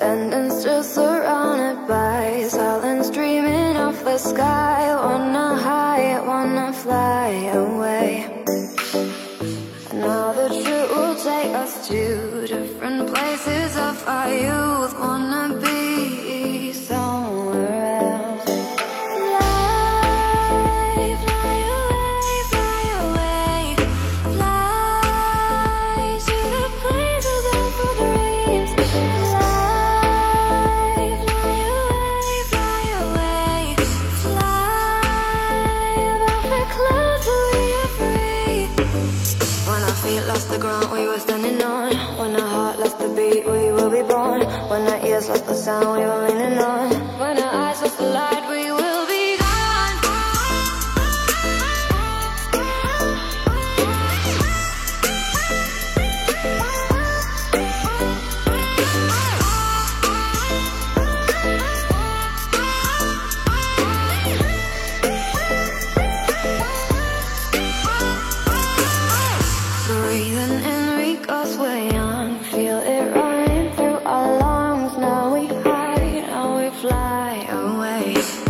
Standing still surrounded by silence dreaming of the sky when our feet lost the ground we were standing on. When our heart lost the beat we will be born When our ears lost the sound we were leaning on Thank you.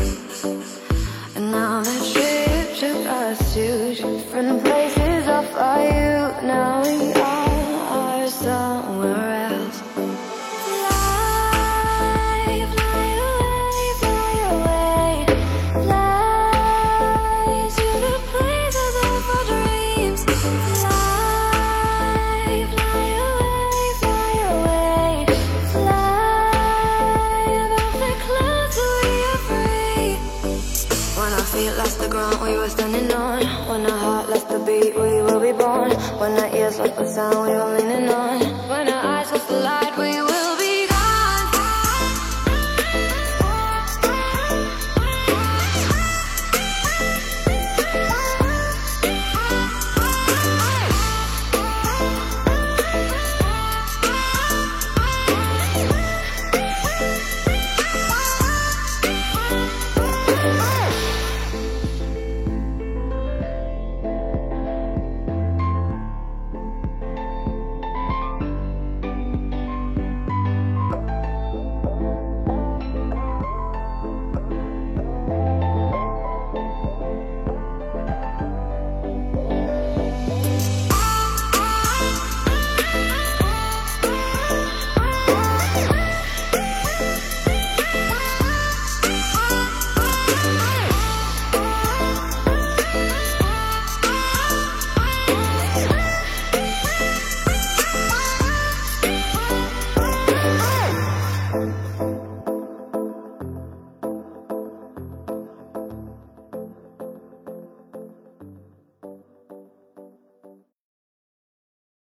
When our feet lost the ground we were standing on. When our heart lost the beat we will be born When our ears lost the sound we were leaning on